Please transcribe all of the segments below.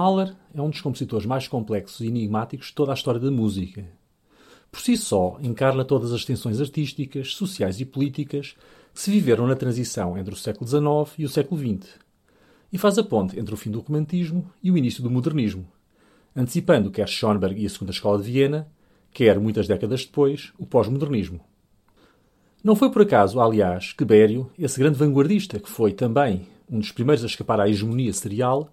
Mahler é um dos compositores mais complexos e enigmáticos de toda a história da música. Por si só, encarna todas as tensões artísticas, sociais e políticas que se viveram na transição entre o século XIX e o século XX, e faz a ponte entre o fim do romantismo e o início do modernismo, antecipando quer Schoenberg e a Segunda Escola de Viena, quer, muitas décadas depois, o pós-modernismo. Não foi por acaso, aliás, que Bério, esse grande vanguardista que foi também um dos primeiros a escapar à hegemonia serial,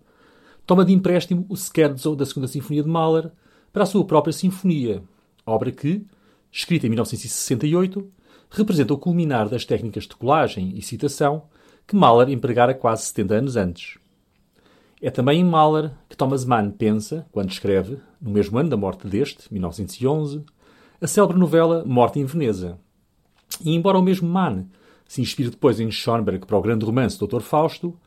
toma de empréstimo o Scherzo da Segunda Sinfonia de Mahler para a sua própria sinfonia, obra que, escrita em 1968, representa o culminar das técnicas de colagem e citação que Mahler empregara quase 70 anos antes. É também em Mahler que Thomas Mann pensa, quando escreve, no mesmo ano da morte deste, 1911, a célebre novela Morte em Veneza. E embora o mesmo Mann se inspire depois em Schoenberg para o grande romance Dr. Fausto,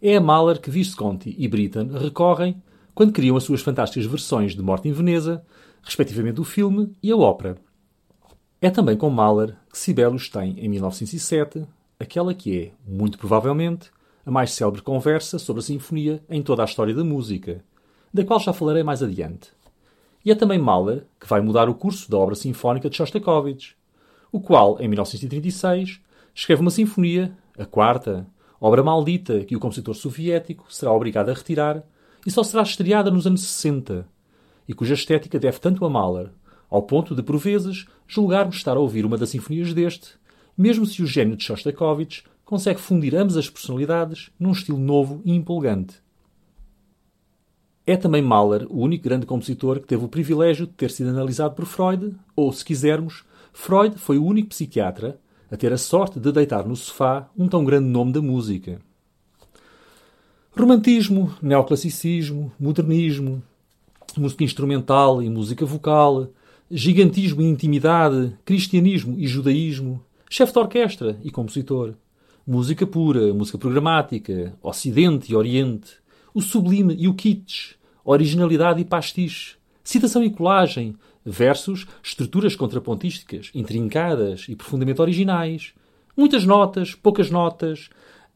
é a Mahler que Visconti e Britten recorrem quando criam as suas fantásticas versões de Morte em Veneza, respectivamente o filme e a ópera. É também com Mahler que Sibelius tem, em 1907, aquela que é, muito provavelmente, a mais célebre conversa sobre a sinfonia em toda a história da música, da qual já falarei mais adiante. E é também Mahler que vai mudar o curso da obra sinfónica de Shostakovich, o qual, em 1936, escreve uma sinfonia, a quarta, obra maldita que o compositor soviético será obrigado a retirar e só será estreada nos anos 60, e cuja estética deve tanto a Mahler, ao ponto de, por vezes, julgarmos estar a ouvir uma das sinfonias deste, mesmo se o gênio de Shostakovich consegue fundir ambas as personalidades num estilo novo e empolgante. É também Mahler o único grande compositor que teve o privilégio de ter sido analisado por Freud, ou, se quisermos, Freud foi o único psiquiatra a ter a sorte de deitar no sofá um tão grande nome da música. Romantismo, neoclassicismo, modernismo, música instrumental e música vocal, gigantismo e intimidade, cristianismo e judaísmo, chefe de orquestra e compositor, música pura, música programática, ocidente e oriente, o sublime e o kitsch, originalidade e pastiche, citação e colagem, versus estruturas contrapontísticas, intrincadas e profundamente originais, muitas notas, poucas notas,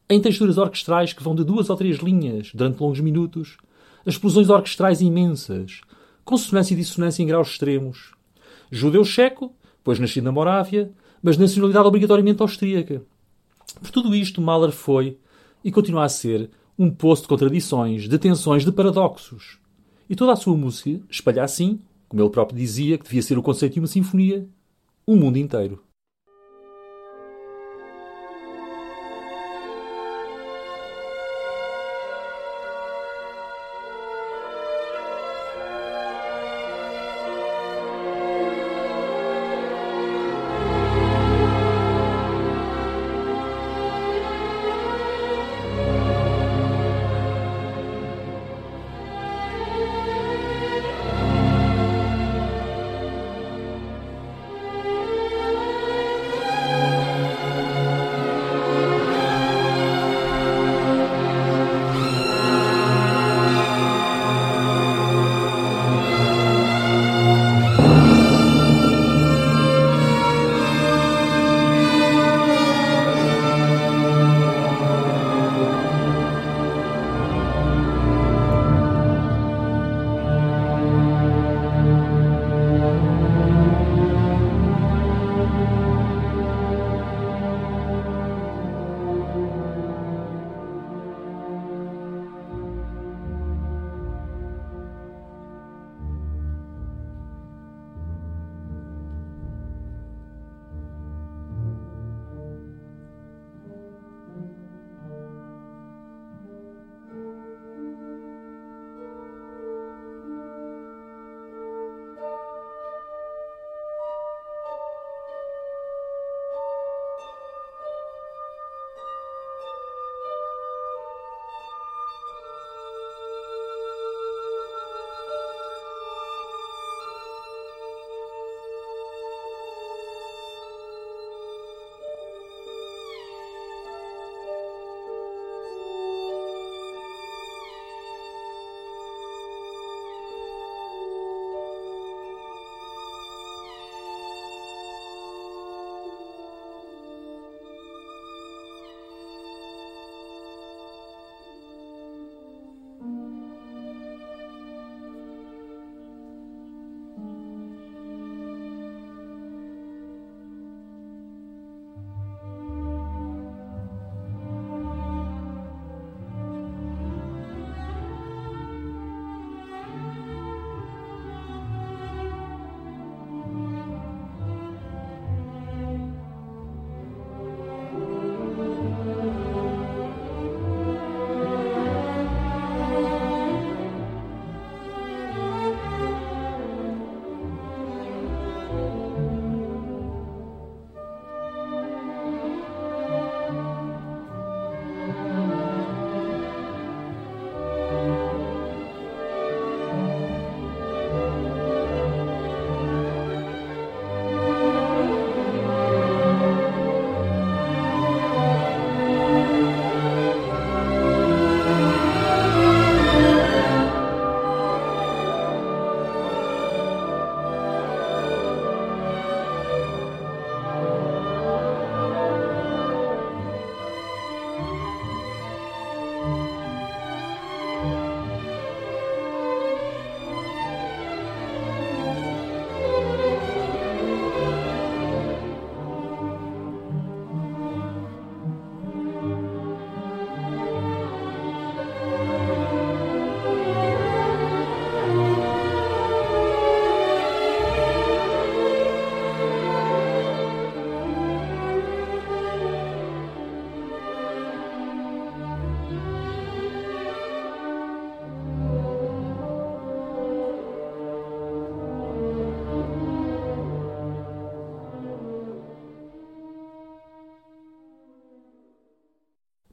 em texturas orquestrais que vão de duas ou três linhas durante longos minutos, explosões orquestrais imensas, consonância e dissonância em graus extremos. Judeu checo, pois nascido na Morávia, mas nacionalidade obrigatoriamente austríaca. Por tudo isto, Mahler foi, e continua a ser, um poço de contradições, de tensões, de paradoxos. E toda a sua música espalha assim, como ele próprio dizia que devia ser o conceito de uma sinfonia, o mundo inteiro.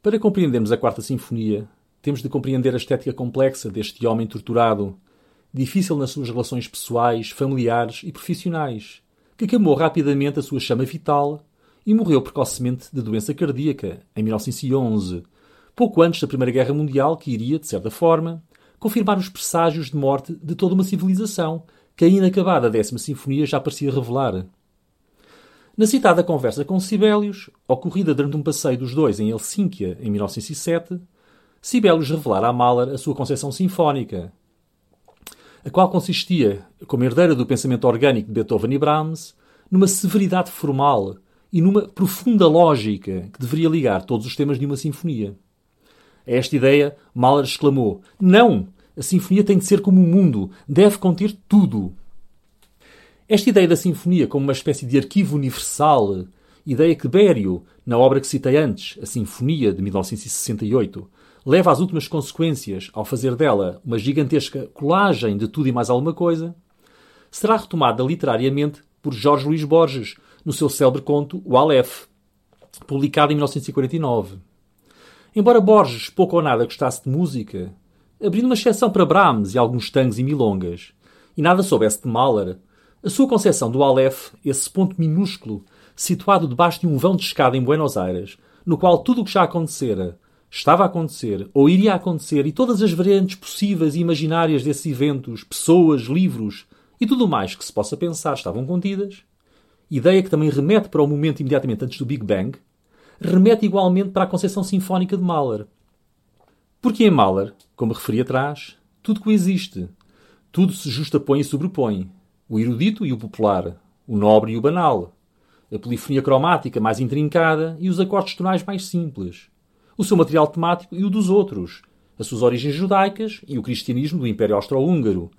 Para compreendermos a Quarta Sinfonia, temos de compreender a estética complexa deste homem torturado, difícil nas suas relações pessoais, familiares e profissionais, que queimou rapidamente a sua chama vital e morreu precocemente de doença cardíaca em 1911, pouco antes da Primeira Guerra Mundial, que iria, de certa forma, confirmar os presságios de morte de toda uma civilização que a inacabada Décima Sinfonia já parecia revelar. Na citada conversa com Sibelius, ocorrida durante um passeio dos dois em Helsínquia em 1907, Sibelius revelara a Mahler a sua concepção sinfónica, a qual consistia, como herdeira do pensamento orgânico de Beethoven e Brahms, numa severidade formal e numa profunda lógica que deveria ligar todos os temas de uma sinfonia. A esta ideia, Mahler exclamou: Não! A sinfonia tem de ser como o mundo, deve conter tudo. Esta ideia da sinfonia como uma espécie de arquivo universal, ideia que Berio, na obra que citei antes, a Sinfonia de 1968, leva às últimas consequências ao fazer dela uma gigantesca colagem de tudo e mais alguma coisa, será retomada literariamente por Jorge Luís Borges no seu célebre conto O Aleph, publicado em 1949. Embora Borges pouco ou nada gostasse de música, abrindo uma exceção para Brahms e alguns tangos e milongas, e nada soubesse de Mahler, a sua concepção do Aleph, esse ponto minúsculo, situado debaixo de um vão de escada em Buenos Aires, no qual tudo o que já acontecera, estava a acontecer ou iria acontecer e todas as variantes possíveis e imaginárias desses eventos, pessoas, livros e tudo mais que se possa pensar estavam contidas, ideia que também remete para o momento imediatamente antes do Big Bang, remete igualmente para a concepção sinfónica de Mahler. Porque em Mahler, como referi atrás, tudo coexiste, tudo se justapõe e sobrepõe, o erudito e o popular, o nobre e o banal, a polifonia cromática mais intrincada e os acordes tonais mais simples, o seu material temático e o dos outros, as suas origens judaicas e o cristianismo do Império Austro-Húngaro,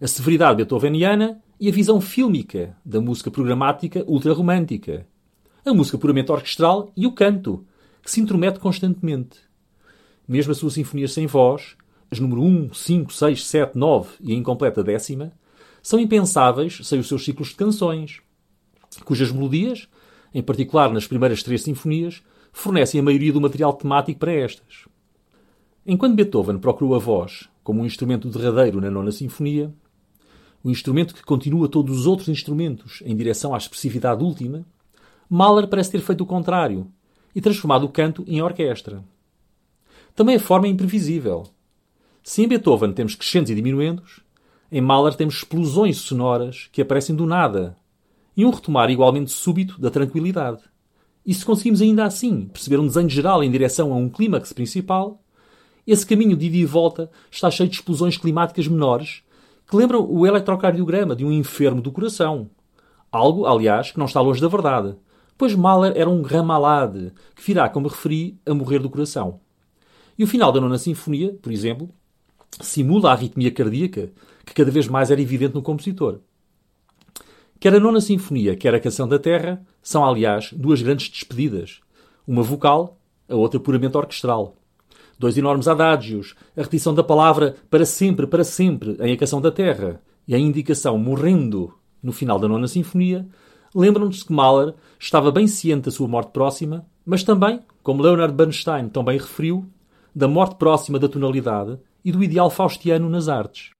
a severidade beethoveniana e a visão fílmica da música programática ultrarromântica, a música puramente orquestral e o canto, que se intromete constantemente. Mesmo as suas sinfonias sem voz, as número 1, 5, 6, 7, 9 e a incompleta décima, são impensáveis sem os seus ciclos de canções, cujas melodias, em particular nas primeiras três sinfonias, fornecem a maioria do material temático para estas. Enquanto Beethoven procurou a voz como um instrumento derradeiro na nona sinfonia, o instrumento que continua todos os outros instrumentos em direção à expressividade última, Mahler parece ter feito o contrário e transformado o canto em orquestra. Também a forma é imprevisível. Se em Beethoven temos crescendos e diminuendos, em Mahler temos explosões sonoras que aparecem do nada e um retomar igualmente súbito da tranquilidade. E se conseguimos ainda assim perceber um desenho geral em direção a um clímax principal, esse caminho de ida e volta está cheio de explosões climáticas menores que lembram o eletrocardiograma de um enfermo do coração. Algo, aliás, que não está longe da verdade, pois Mahler era um ramalade que virá, como referi, a morrer do coração. E o final da nona sinfonia, por exemplo, simula a arritmia cardíaca que cada vez mais era evidente no compositor. Quer a nona sinfonia, quer a canção da Terra, são, aliás, duas grandes despedidas. Uma vocal, a outra puramente orquestral. Dois enormes adágios, a repetição da palavra para sempre, para sempre, em A Canção da Terra, e a indicação morrendo no final da nona sinfonia, lembram-nos que Mahler estava bem ciente da sua morte próxima, mas também, como Leonard Bernstein também referiu, da morte próxima da tonalidade e do ideal faustiano nas artes.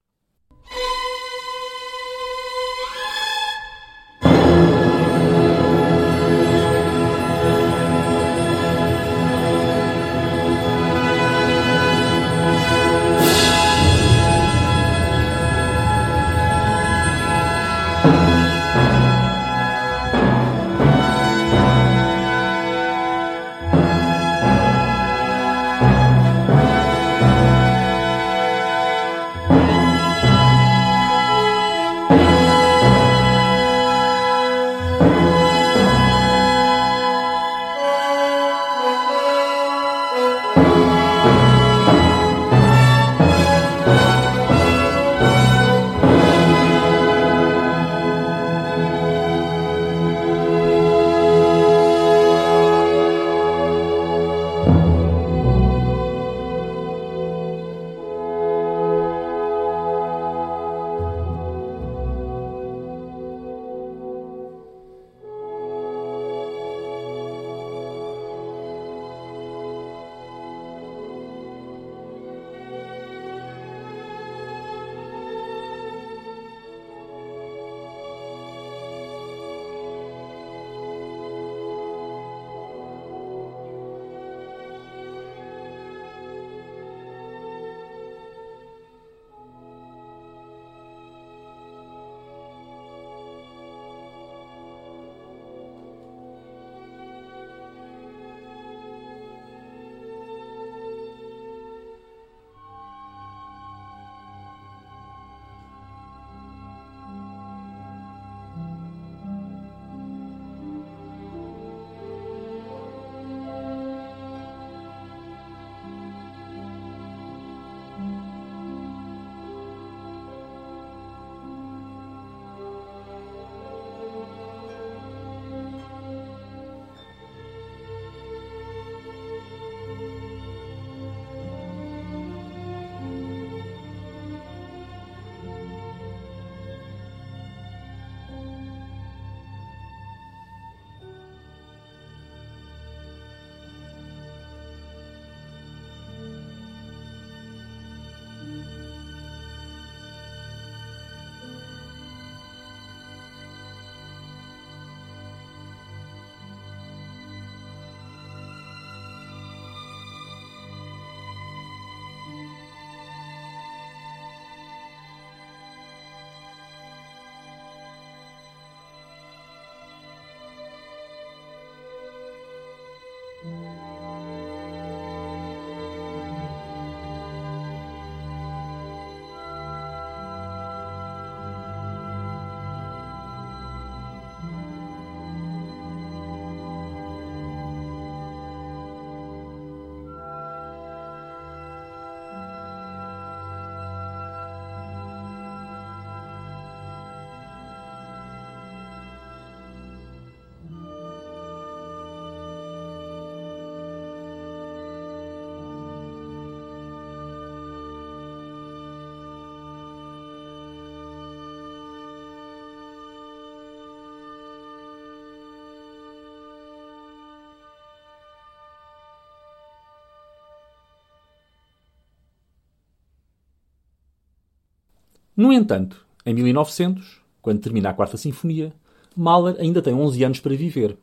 No entanto, em 1900, quando termina a Quarta Sinfonia, Mahler ainda tem 11 anos para viver.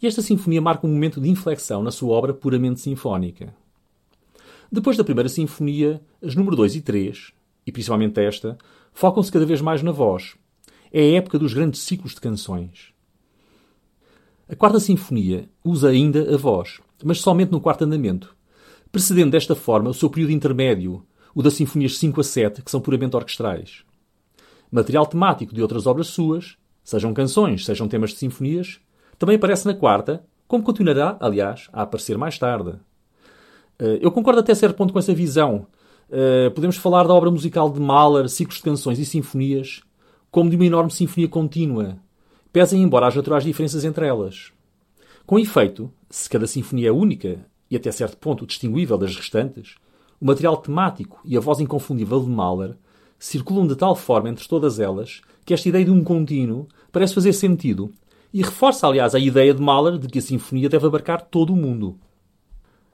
E esta sinfonia marca um momento de inflexão na sua obra puramente sinfónica. Depois da primeira sinfonia, as número 2 e 3, e principalmente esta, focam-se cada vez mais na voz. É a época dos grandes ciclos de canções. A quarta sinfonia usa ainda a voz, mas somente no quarto andamento, precedendo desta forma o seu período intermédio, o das sinfonias 5 a 7, que são puramente orquestrais. Material temático de outras obras suas, sejam canções, sejam temas de sinfonias, também aparece na quarta, como continuará, aliás, a aparecer mais tarde. Eh, eu concordo até certo ponto com essa visão. Eh, podemos falar da obra musical de Mahler, ciclos de canções e sinfonias, como de uma enorme sinfonia contínua, pesem embora as naturais diferenças entre elas. Com efeito, se cada sinfonia é única e até certo ponto distinguível das restantes, o material temático e a voz inconfundível de Mahler circulam de tal forma entre todas elas que esta ideia de um contínuo parece fazer sentido e reforça, aliás, a ideia de Mahler de que a sinfonia deve abarcar todo o mundo.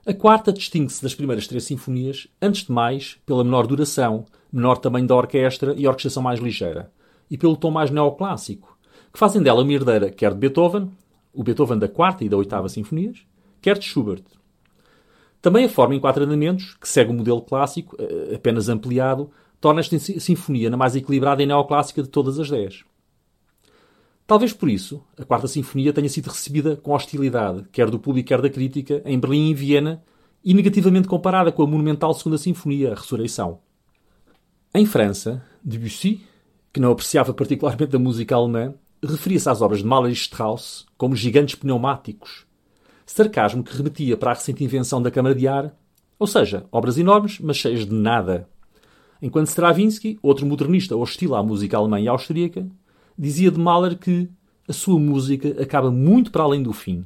A quarta distingue-se das primeiras três sinfonias, antes de mais, pela menor duração, menor tamanho da orquestra e orquestração mais ligeira, e pelo tom mais neoclássico, que fazem dela uma herdeira quer de Beethoven, o Beethoven da quarta e da oitava sinfonias, quer de Schubert. Também a forma em quatro andamentos, que segue o modelo clássico, eh, apenas ampliado, torna esta sinfonia na mais equilibrada e neoclássica de todas as dez. Talvez por isso, a quarta sinfonia tenha sido recebida com hostilidade, quer do público, quer da crítica, em Berlim e em Viena, e negativamente comparada com a monumental segunda sinfonia, a Ressurreição. Em França, Debussy, que não apreciava particularmente a música alemã, referia-se às obras de Mahler e Strauss como gigantes pneumáticos, sarcasmo que remetia para a recente invenção da câmara de ar, ou seja, obras enormes, mas cheias de nada. Enquanto Stravinsky, outro modernista hostil à música alemã e austríaca, dizia de Mahler que a sua música acaba muito para além do fim.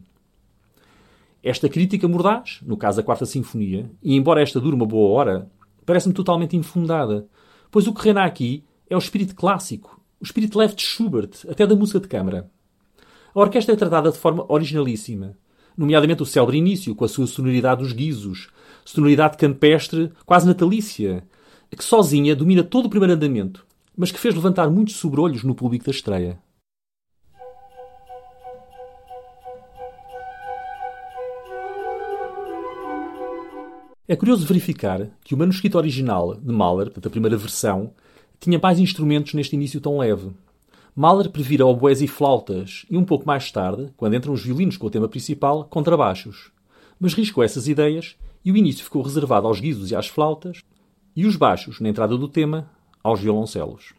Esta crítica mordaz, no caso da Quarta Sinfonia, e embora esta dure uma boa hora, parece-me totalmente infundada, pois o que reina aqui é o espírito clássico, o espírito leve de Schubert, até da música de câmara. A orquestra é tratada de forma originalíssima, nomeadamente o célebre início, com a sua sonoridade dos guizos, sonoridade campestre, quase natalícia, que sozinha domina todo o primeiro andamento, mas que fez levantar muitos sobrolhos no público da estreia. É curioso verificar que o manuscrito original de Mahler, da primeira versão, tinha mais instrumentos neste início tão leve. Mahler previra oboés e flautas e um pouco mais tarde, quando entram os violinos com o tema principal, contrabaixos. Mas riscou essas ideias e o início ficou reservado aos guizos e às flautas e os baixos, na entrada do tema, aos violoncelos.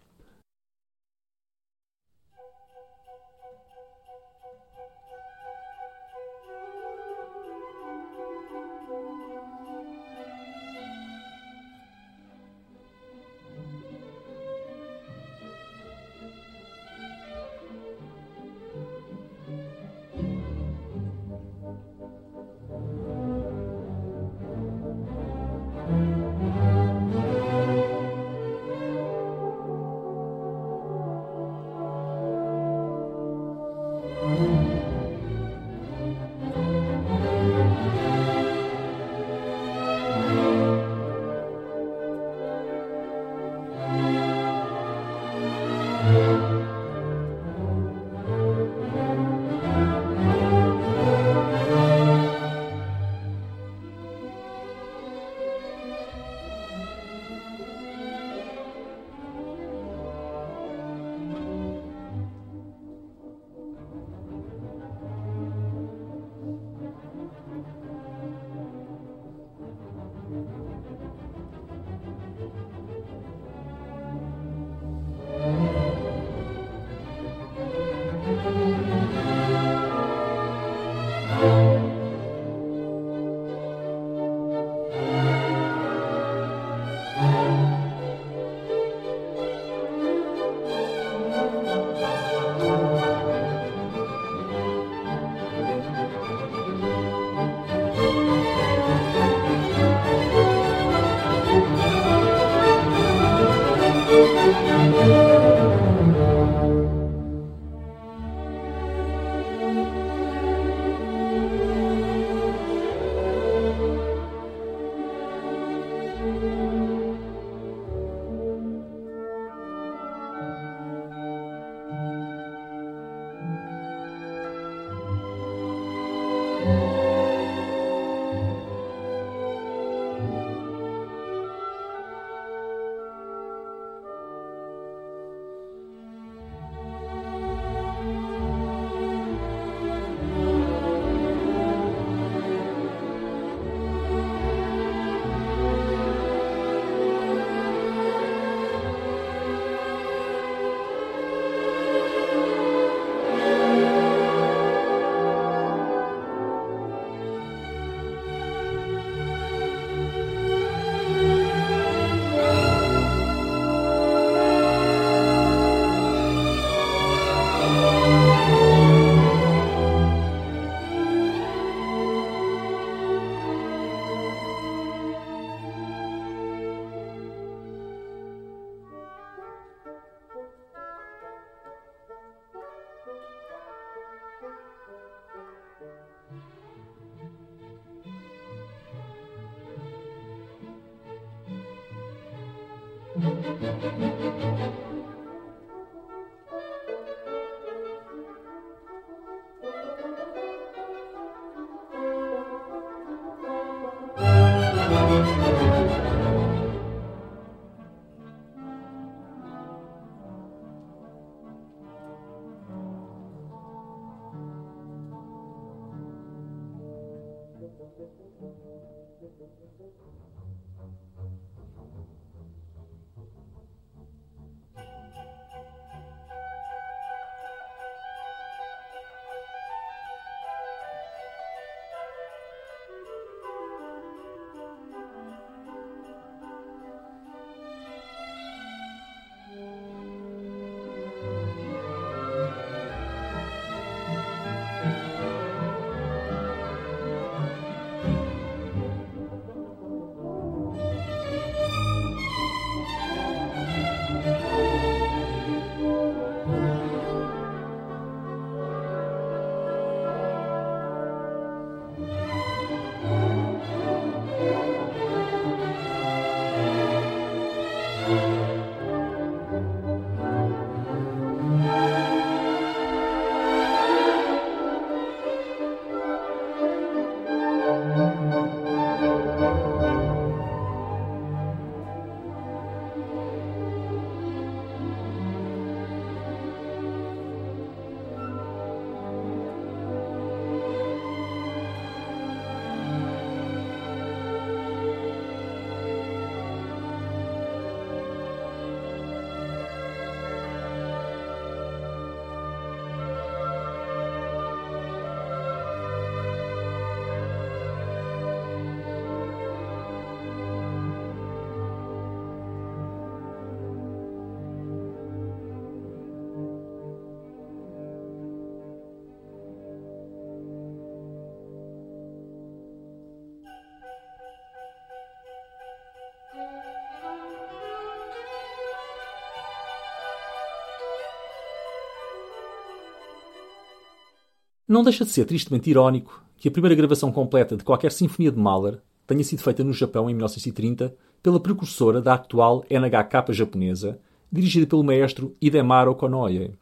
Não deixa de ser tristemente irónico que a primeira gravação completa de qualquer sinfonia de Mahler tenha sido feita no Japão em 1930 pela precursora da atual NHK japonesa, dirigida pelo maestro Hidemaro Konoye.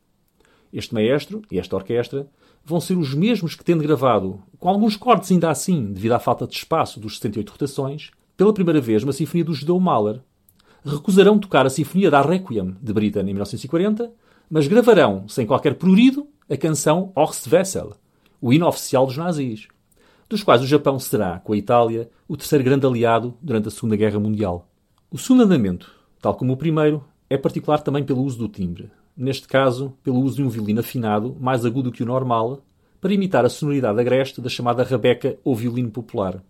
Este maestro e esta orquestra vão ser os mesmos que, tendo gravado, com alguns cortes ainda assim, devido à falta de espaço dos 78 rotações, pela primeira vez uma sinfonia do judeu Mahler. Recusarão tocar a Sinfonia da Requiem de Britten em 1940, mas gravarão, sem qualquer prurido, a canção Horst Wessel, o hino oficial dos nazis, dos quais o Japão será, com a Itália, o terceiro grande aliado durante a Segunda Guerra Mundial. O segundo andamento, tal como o primeiro, é particular também pelo uso do timbre, neste caso pelo uso de um violino afinado, mais agudo que o normal, para imitar a sonoridade agreste da chamada rabeca ou violino popular.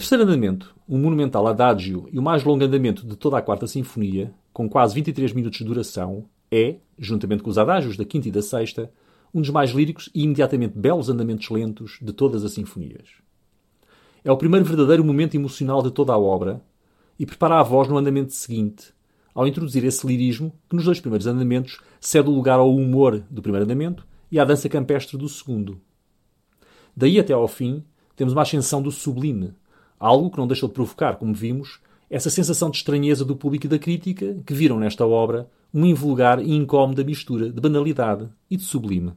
Terceiro andamento, o monumental Adagio e o mais longo andamento de toda a quarta sinfonia, com quase 23 minutos de duração, é, juntamente com os adágios da quinta e da sexta, um dos mais líricos e imediatamente belos andamentos lentos de todas as sinfonias. É o primeiro verdadeiro momento emocional de toda a obra e prepara a voz no andamento seguinte, ao introduzir esse lirismo que nos dois primeiros andamentos cede o lugar ao humor do primeiro andamento e à dança campestre do segundo. Daí até ao fim, temos uma ascensão do sublime, algo que não deixou de provocar, como vimos, essa sensação de estranheza do público e da crítica que viram nesta obra uma invulgar e incómoda mistura de banalidade e de sublime.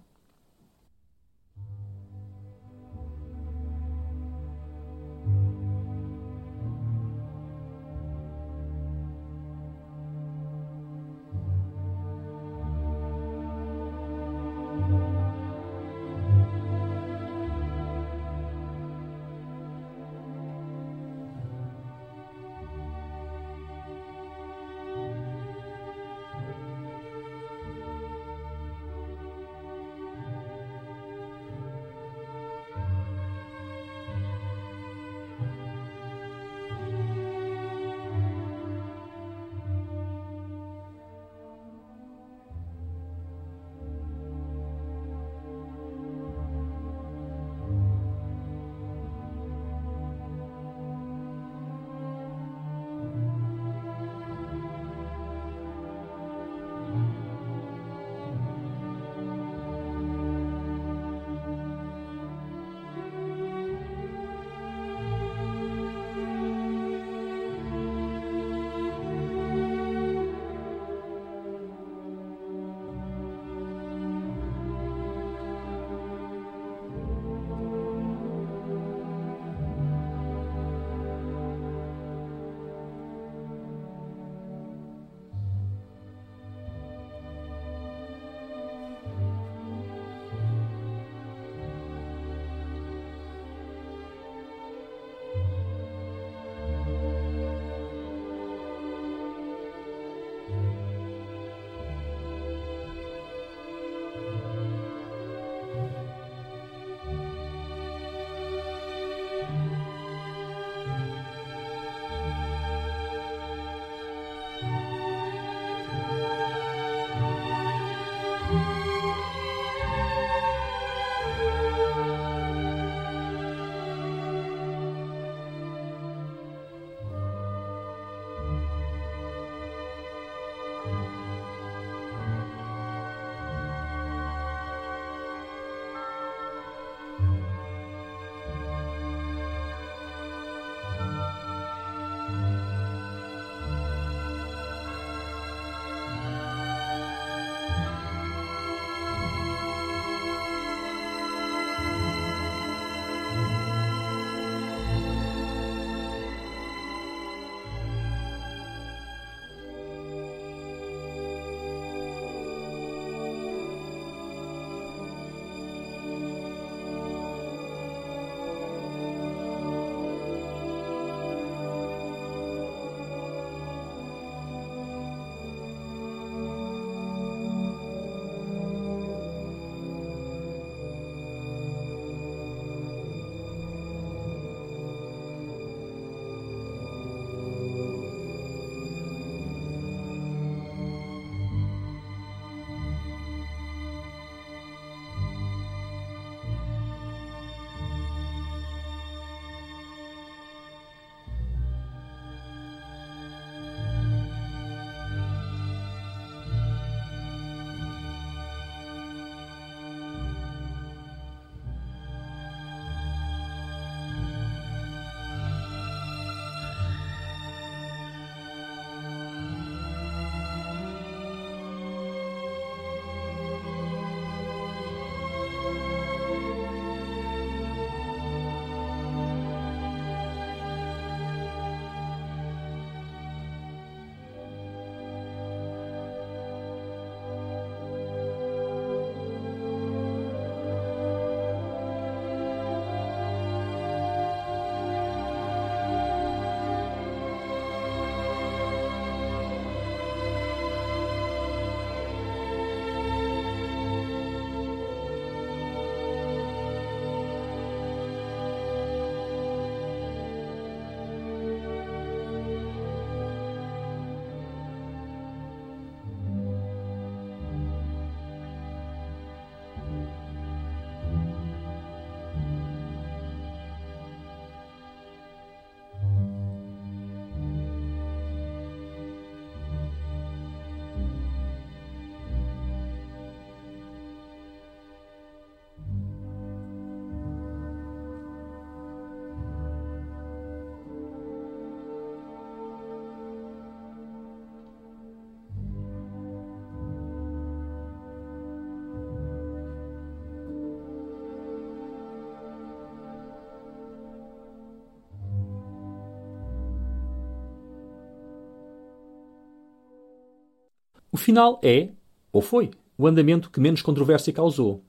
O final é, ou foi, o andamento que menos controvérsia causou.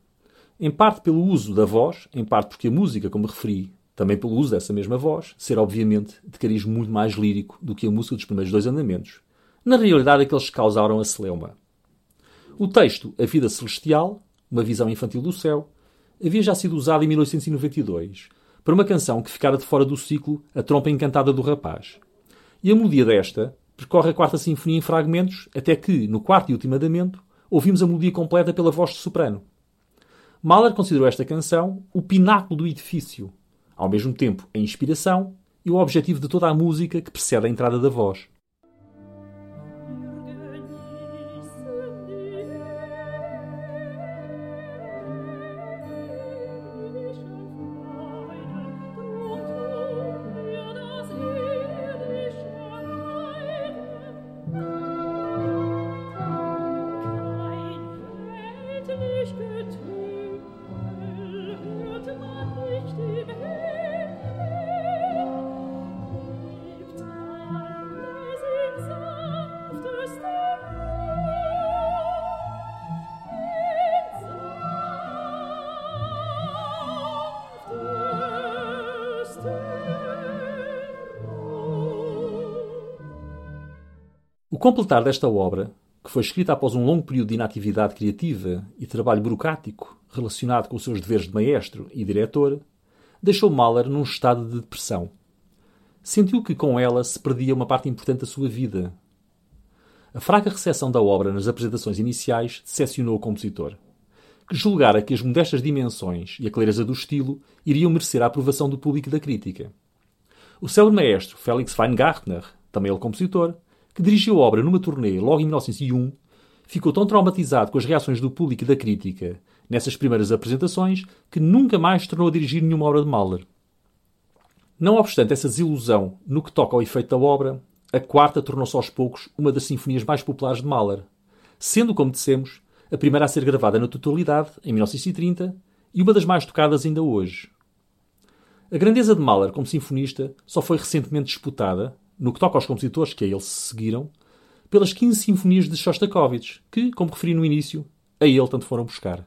Em parte pelo uso da voz, em parte porque a música, como referi, também pelo uso dessa mesma voz, ser obviamente de cariz muito mais lírico do que a música dos primeiros dois andamentos. Na realidade, aqueles que causaram a celeuma. O texto A Vida Celestial, uma visão infantil do céu, havia já sido usado em 1892 para uma canção que ficara de fora do ciclo A Trompa Encantada do Rapaz. E a melodia desta percorre a quarta sinfonia em fragmentos, até que, no quarto e último andamento, ouvimos a melodia completa pela voz de soprano. Mahler considerou esta canção o pináculo do edifício, ao mesmo tempo a inspiração e o objetivo de toda a música que precede a entrada da voz. Completar desta obra, que foi escrita após um longo período de inatividade criativa e trabalho burocrático relacionado com os seus deveres de maestro e diretor, deixou Mahler num estado de depressão. Sentiu que com ela se perdia uma parte importante da sua vida. A fraca recepção da obra nas apresentações iniciais decepcionou o compositor, que julgara que as modestas dimensões e a clareza do estilo iriam merecer a aprovação do público e da crítica. O célebre maestro Felix Weingartner, também ele compositor, que dirigiu a obra numa turnê logo em 1901, ficou tão traumatizado com as reações do público e da crítica nessas primeiras apresentações que nunca mais tornou a dirigir nenhuma obra de Mahler. Não obstante essa desilusão no que toca ao efeito da obra, a quarta tornou-se aos poucos uma das sinfonias mais populares de Mahler, sendo, como dissemos, a primeira a ser gravada na totalidade, em 1930, e uma das mais tocadas ainda hoje. A grandeza de Mahler como sinfonista só foi recentemente disputada, no que toca aos compositores que a ele se seguiram, pelas 15 sinfonias de Shostakovich, que, como referi no início, a ele tanto foram buscar.